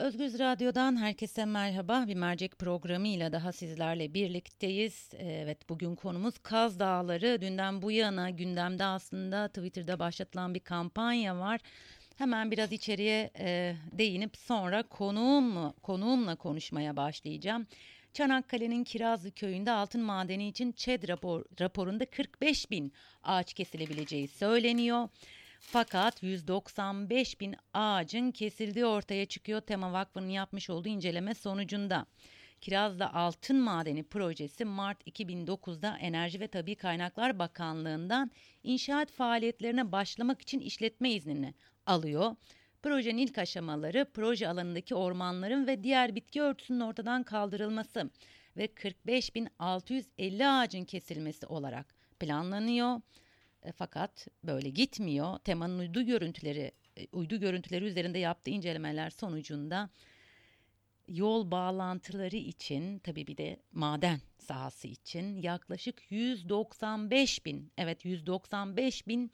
Özgüz Radyo'dan herkese merhaba. Bir mercek programıyla daha sizlerle birlikteyiz. Evet bugün konumuz Kaz Dağları. Dünden bu yana gündemde aslında Twitter'da başlatılan bir kampanya var. Hemen biraz içeriye e, değinip sonra konuğum, konuğumla konuşmaya başlayacağım. Çanakkale'nin Kirazlı köyünde altın madeni için ÇED rapor, raporunda 45 bin ağaç kesilebileceği söyleniyor. Fakat 195 bin ağacın kesildiği ortaya çıkıyor Tema Vakfı'nın yapmış olduğu inceleme sonucunda. Kirazlı Altın Madeni projesi Mart 2009'da Enerji ve Tabi Kaynaklar Bakanlığı'ndan inşaat faaliyetlerine başlamak için işletme iznini alıyor. Projenin ilk aşamaları proje alanındaki ormanların ve diğer bitki örtüsünün ortadan kaldırılması ve 45.650 ağacın kesilmesi olarak planlanıyor. E, fakat böyle gitmiyor. Temanın uydu görüntüleri e, uydu görüntüleri üzerinde yaptığı incelemeler sonucunda yol bağlantıları için tabii bir de maden sahası için yaklaşık 195 bin evet 195 bin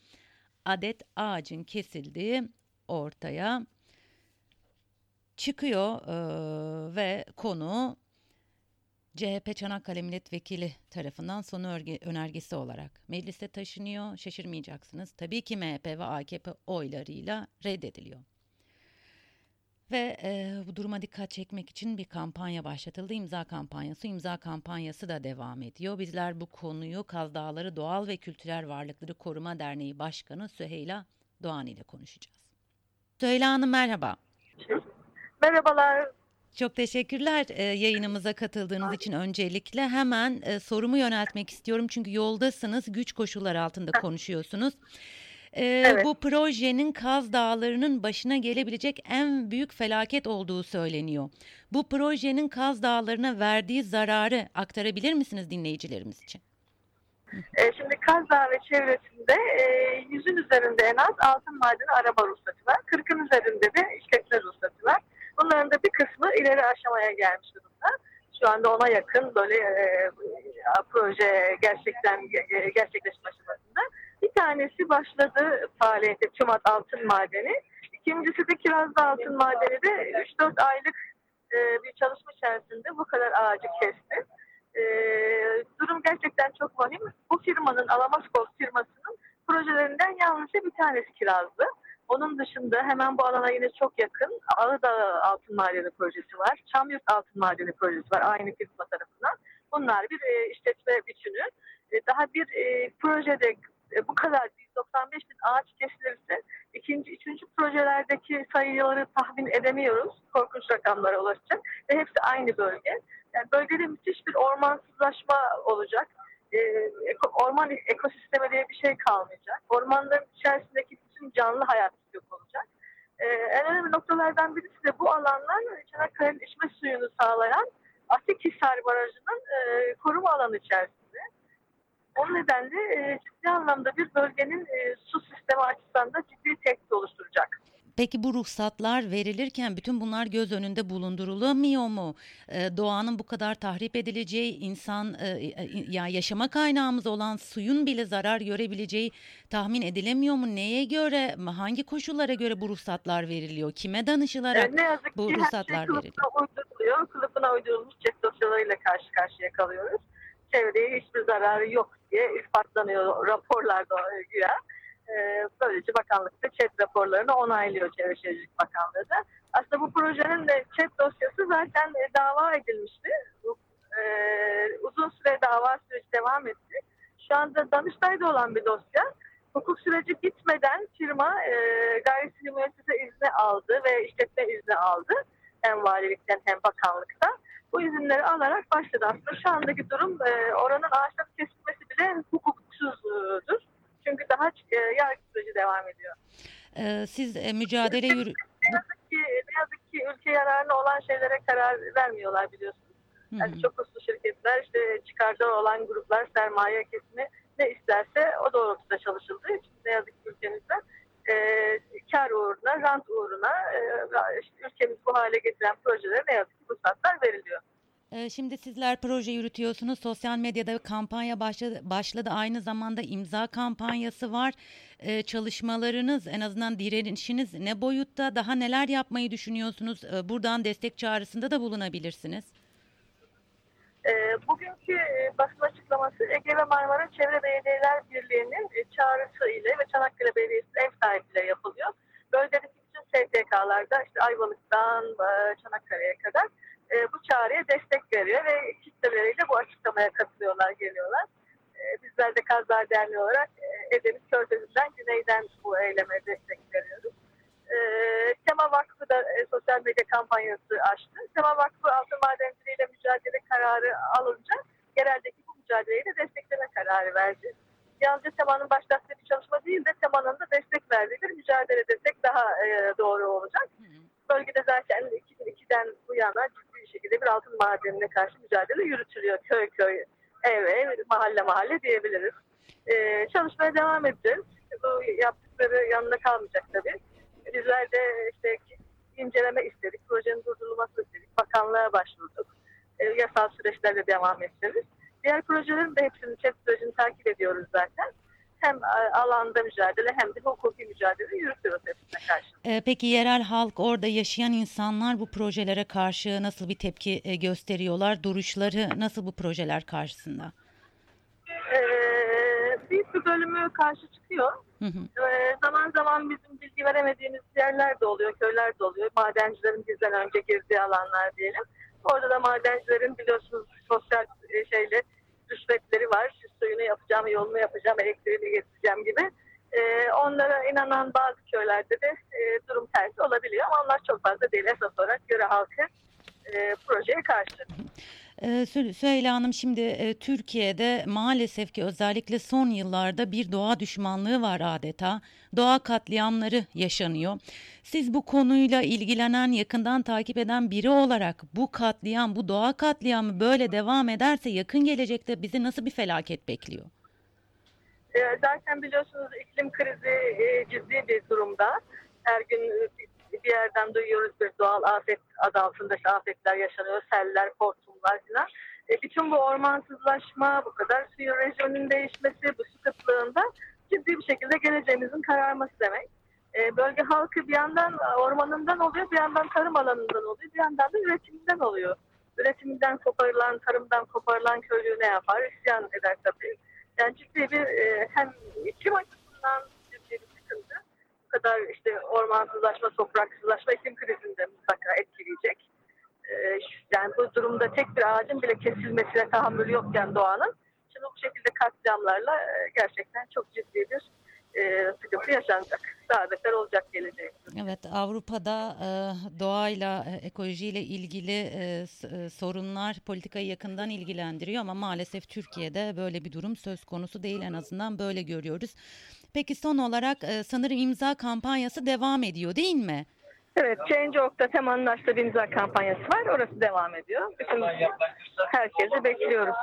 adet ağacın kesildiği ortaya çıkıyor ee, ve konu CHP Çanakkale Milletvekili tarafından sonu önergesi olarak meclise taşınıyor. Şaşırmayacaksınız. Tabii ki MHP ve AKP oylarıyla reddediliyor. Ve e, bu duruma dikkat çekmek için bir kampanya başlatıldı. İmza kampanyası. İmza kampanyası da devam ediyor. Bizler bu konuyu Kaz Dağları Doğal ve Kültürel Varlıkları Koruma Derneği Başkanı Süheyla Doğan ile konuşacağız. Süheyla Hanım merhaba. Merhabalar. Çok teşekkürler e, yayınımıza katıldığınız için öncelikle. Hemen e, sorumu yöneltmek istiyorum çünkü yoldasınız, güç koşulları altında konuşuyorsunuz. E, evet. Bu projenin Kaz Dağları'nın başına gelebilecek en büyük felaket olduğu söyleniyor. Bu projenin Kaz Dağları'na verdiği zararı aktarabilir misiniz dinleyicilerimiz için? E, şimdi Kaz Dağı ve çevresinde e, yüzün üzerinde en az altın madeni araba ruhsatı var. Kırkın üzerinde de işletme ruhsatı bir kısmı ileri aşamaya gelmiş durumda. Şu anda ona yakın böyle e, proje gerçekten e, gerçekleşme aşamasında. Bir tanesi başladı faaliyete Çumat Altın Madeni. İkincisi de Kirazlı Altın Madeni de 3-4 aylık e, bir çalışma içerisinde bu kadar ağacı kesti. E, durum gerçekten çok vahim. Bu firmanın Alamaskos firmasının projelerinden yalnızca bir tanesi Kirazlı. Onun dışında hemen bu alana yine çok yakın Ağıdağ Altın Madeni Projesi var. Çamyurt Altın Madeni Projesi var aynı firma tarafından. Bunlar bir e, işletme bütünü. E, daha bir e, projede e, bu kadar 195 bin ağaç kesilirse ikinci, üçüncü projelerdeki sayıları tahmin edemiyoruz. Korkunç rakamlara ulaşacak ve hepsi aynı bölge. Yani bölgede müthiş bir ormansızlaşma olacak. E, orman ekosistemi diye bir şey kalmayacak. Ormanların içerisindeki bütün canlı hayat yok olacak. E, en önemli noktalardan birisi de bu alanlar Çanakkale'nin içme suyunu sağlayan Atikhisar Barajı'nın e, koruma alanı içerisinde. O nedenle e, ciddi anlamda bir bölgenin e, su sistemi açısından da ciddi tehdit oluşturacak. Peki bu ruhsatlar verilirken bütün bunlar göz önünde bulundurulamıyor mu? Ee, doğanın bu kadar tahrip edileceği, insan e, e, ya yaşama kaynağımız olan suyun bile zarar görebileceği tahmin edilemiyor mu? Neye göre, hangi koşullara göre bu ruhsatlar veriliyor? Kime danışılarak e, ne yazık ki bu ruhsatlar şey veriliyor? Uyduruluyor. Kılıfına uydurulmuş cep dosyalarıyla karşı karşıya kalıyoruz. Çevreye hiçbir zararı yok diye ispatlanıyor raporlarda güya. E, böylece bakanlık da ÇED raporlarını onaylıyor Çevre Şehircilik Bakanlığı da. Aslında bu projenin de ÇED dosyası zaten e, dava edilmişti. E, uzun süre dava süreci devam etti. Şu anda Danıştay'da olan bir dosya. Hukuk süreci bitmeden firma e, gayri sivil müessese izni aldı ve işletme izni aldı. Hem valilikten hem bakanlıktan. Bu izinleri alarak başladı. Aslında şu andaki durum e, oranın ağaçların kesilmesi bile hukuksuzdur. Çünkü daha e, yargı süreci devam ediyor. Ee, siz e, mücadele yürü... Ne yazık ki, ne yazık ki ülke yararına olan şeylere karar vermiyorlar biliyorsunuz. Yani çok uluslu şirketler işte çıkarda olan gruplar sermaye kesimi ne isterse o doğrultuda çalışıldığı için ne yazık ki ülkemizde e, kar uğruna, rant uğruna e, işte ülkemiz bu hale getiren projelere ne yazık ki. Ee, şimdi sizler proje yürütüyorsunuz. Sosyal medyada kampanya başladı. başladı. Aynı zamanda imza kampanyası var. Ee, çalışmalarınız en azından direnişiniz ne boyutta? Daha neler yapmayı düşünüyorsunuz? Ee, buradan destek çağrısında da bulunabilirsiniz. Bugünkü basın açıklaması Ege ve Marmara Çevre Belediyeler Birliği'nin çağrısı ile ve Çanakkale Belediyesi ev sahipliğiyle yapılıyor. Bölgedeki bütün STK'larda işte Ayvalık'tan Çanakkale'ye kadar e, bu çağrıya destek veriyor ve kitleleriyle bu açıklamaya katılıyorlar, geliyorlar. E, bizler de Kazlar Derneği olarak e, Edeniz Körfezi'nden güneyden bu eyleme destek veriyoruz. E, Tema Vakfı da e, sosyal medya kampanyası açtı. Tema Vakfı altın madenciliğiyle mücadele kararı alınca gereldeki bu mücadeleyi de destekleme kararı verdi. Yalnızca Tema'nın başlattığı bir çalışma değil de Tema'nın da destek verdiği bir mücadele destek daha e, doğru olacak. Bölgede zaten 2002'den bu yana bir şekilde bir altın madenine karşı mücadele yürütülüyor. Köy köy, ev ev, mahalle mahalle diyebiliriz. Ee, çalışmaya devam edeceğiz. Bu yaptıkları yanında kalmayacak tabii. Bizler de işte inceleme istedik, projenin durdurulmasını istedik. Bakanlığa başvurduk. Ee, yasal süreçlerle devam edeceğiz. Diğer projelerin de hepsini, chat sürecini takip ediyoruz zaten hem e, alanda mücadele hem de hukuki mücadele yürütüyoruz hepsine karşı. Ee, peki yerel halk orada yaşayan insanlar bu projelere karşı nasıl bir tepki e, gösteriyorlar? Duruşları nasıl bu projeler karşısında? Büyük bir bölümü karşı çıkıyor. Hı hı. Ee, zaman zaman bizim bilgi veremediğimiz yerler de oluyor, köyler de oluyor. Madencilerin bizden önce girdiği alanlar diyelim. Orada da madencilerin biliyorsunuz sosyal e, şeyle rüşvetleri var. Şu suyunu yapacağım, yolunu yapacağım, elektriğini getireceğim gibi. E, onlara inanan bazı köylerde de e, durum tersi olabiliyor ama onlar çok fazla değil. Esas olarak göre halkı e, projeye karşı. Ee, Süheyla Hanım şimdi e, Türkiye'de maalesef ki özellikle son yıllarda bir doğa düşmanlığı var adeta. Doğa katliamları yaşanıyor. Siz bu konuyla ilgilenen, yakından takip eden biri olarak bu katliam, bu doğa katliamı böyle devam ederse yakın gelecekte bizi nasıl bir felaket bekliyor? E, zaten biliyorsunuz iklim krizi e, ciddi bir durumda. Her gün bir yerden duyuyoruz bir doğal afet adı altında işte afetler yaşanıyor. Seller, hortumlar falan. E, bütün bu ormansızlaşma, bu kadar suyun rejyonun değişmesi, bu su kıtlığında ciddi bir şekilde geleceğimizin kararması demek. E, bölge halkı bir yandan ormanından oluyor, bir yandan tarım alanından oluyor, bir yandan da üretiminden oluyor. Üretiminden koparılan, tarımdan koparılan köylü ne yapar? İsyan eder tabii. Yani ciddi bir e, hem iklim açısından ciddi bir sıkıntı. Bu kadar işte ormansızlaşma, topraksızlaşma iklim krizinde mutlaka etkileyecek. E, yani bu durumda tek bir ağacın bile kesilmesine tahammül yokken doğanın. Şimdi bu şekilde katliamlarla e, gerçekten çok ciddi bir e, sıkıntı yaşanacak. Daha olacak gelecek. Evet Avrupa'da e, doğayla, ekolojiyle ilgili sorunlar politikayı yakından ilgilendiriyor ama maalesef Türkiye'de böyle bir durum söz konusu değil en azından böyle görüyoruz. Peki son olarak e, sanırım imza kampanyası devam ediyor değil mi? Evet, Change.org'da temanın açtığı bir imza kampanyası var. Orası devam ediyor. Bütün herkesi bekliyoruz.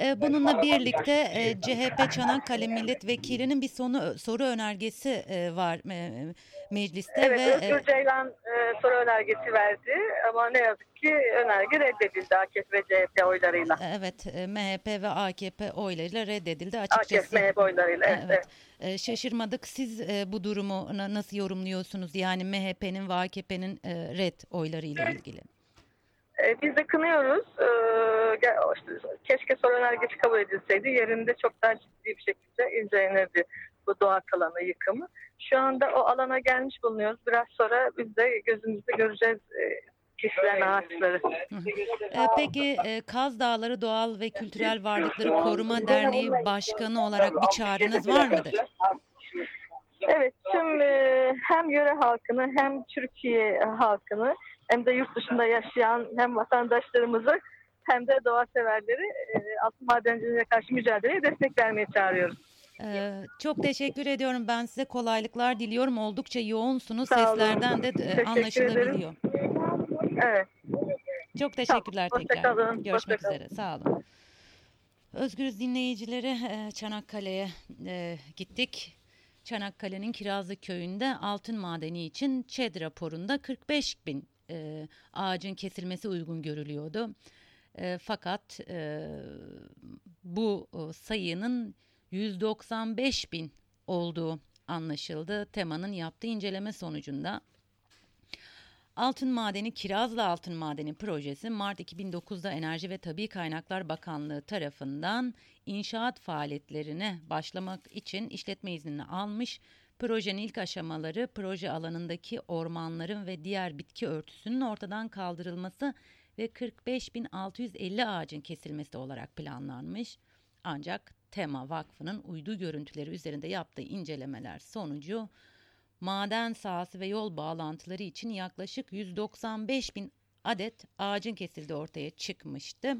E, bununla birlikte e, CHP Çanakkale Milletvekili'nin bir sonu, soru önergesi e, var mecliste. Evet, ve, Özgür Ceylan soru önergesi verdi ama ne yazık ki önerge reddedildi AKP ve CHP oylarıyla. Evet, MHP ve AKP oylarıyla reddedildi açıkçası. AKP MHP oylarıyla, evet. evet. evet. Şaşırmadık. Siz bu durumu nasıl yorumluyorsunuz? Yani MHP'nin ve AKP'nin red oylarıyla ilgili. E, biz de kınıyoruz. E, keşke soru önergesi kabul edilseydi. Yerinde çok daha ciddi bir şekilde incelenirdi bu doğa alanı yıkımı. Şu anda o alana gelmiş bulunuyoruz. Biraz sonra biz de gözümüzde göreceğiz e, kişilerin ağaçları. Peki Kaz Dağları Doğal ve Kültürel Varlıkları Koruma Derneği Başkanı olarak bir çağrınız var mıdır? Evet, tüm hem yöre halkını hem Türkiye halkını hem de yurt dışında yaşayan hem vatandaşlarımızı hem de doğa severleri e, altın madenciliğine karşı mücadeleye destek vermeye çağırıyoruz. Ee, çok teşekkür ediyorum. Ben size kolaylıklar diliyorum. Oldukça yoğunsunuz. Seslerden de e, anlaşılabiliyor. Evet. Çok teşekkürler tamam, tekrar. Kalın. Görüşmek üzere. Sağ olun. Özgürüz dinleyicileri e, Çanakkale'ye gittik. Çanakkale'nin Kirazlı köyünde altın madeni için ÇED raporunda 45 bin e, ağacın kesilmesi uygun görülüyordu. E, fakat e, bu sayının 195 bin olduğu anlaşıldı. Temanın yaptığı inceleme sonucunda Altın Madeni Kirazlı Altın Madeni projesi Mart 2009'da Enerji ve Tabi Kaynaklar Bakanlığı tarafından inşaat faaliyetlerine başlamak için işletme iznini almış. Projenin ilk aşamaları proje alanındaki ormanların ve diğer bitki örtüsünün ortadan kaldırılması ve 45.650 ağacın kesilmesi olarak planlanmış. Ancak Tema Vakfı'nın uydu görüntüleri üzerinde yaptığı incelemeler sonucu maden sahası ve yol bağlantıları için yaklaşık 195 bin adet ağacın kesildiği ortaya çıkmıştı.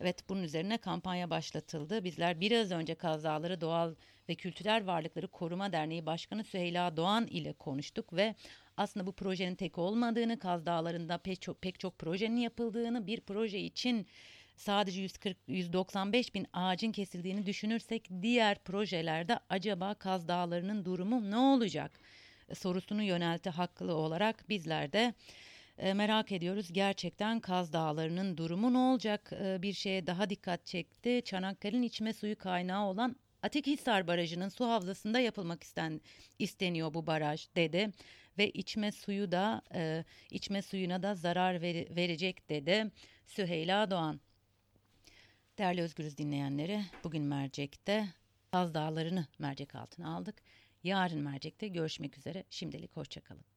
Evet bunun üzerine kampanya başlatıldı. Bizler biraz önce kazaları doğal ve kültürel varlıkları koruma derneği başkanı Süheyla Doğan ile konuştuk ve aslında bu projenin tek olmadığını, Kaz Dağları'nda pek çok, pek çok projenin yapıldığını, bir proje için sadece 140 195 bin ağacın kesildiğini düşünürsek diğer projelerde acaba Kaz Dağları'nın durumu ne olacak? sorusunu yöneltti haklı olarak bizler de e, merak ediyoruz. Gerçekten Kaz Dağları'nın durumu ne olacak? E, bir şeye daha dikkat çekti. Çanakkale'nin içme suyu kaynağı olan Atikhisar Barajı'nın su havzasında yapılmak isten, isteniyor bu baraj dedi ve içme suyu da e, içme suyuna da zarar ver, verecek dedi Süheyla Doğan. Değerli Özgürüz dinleyenleri bugün Mercek'te Kaz Dağları'nı mercek altına aldık. Yarın mercekte görüşmek üzere. Şimdilik hoşçakalın.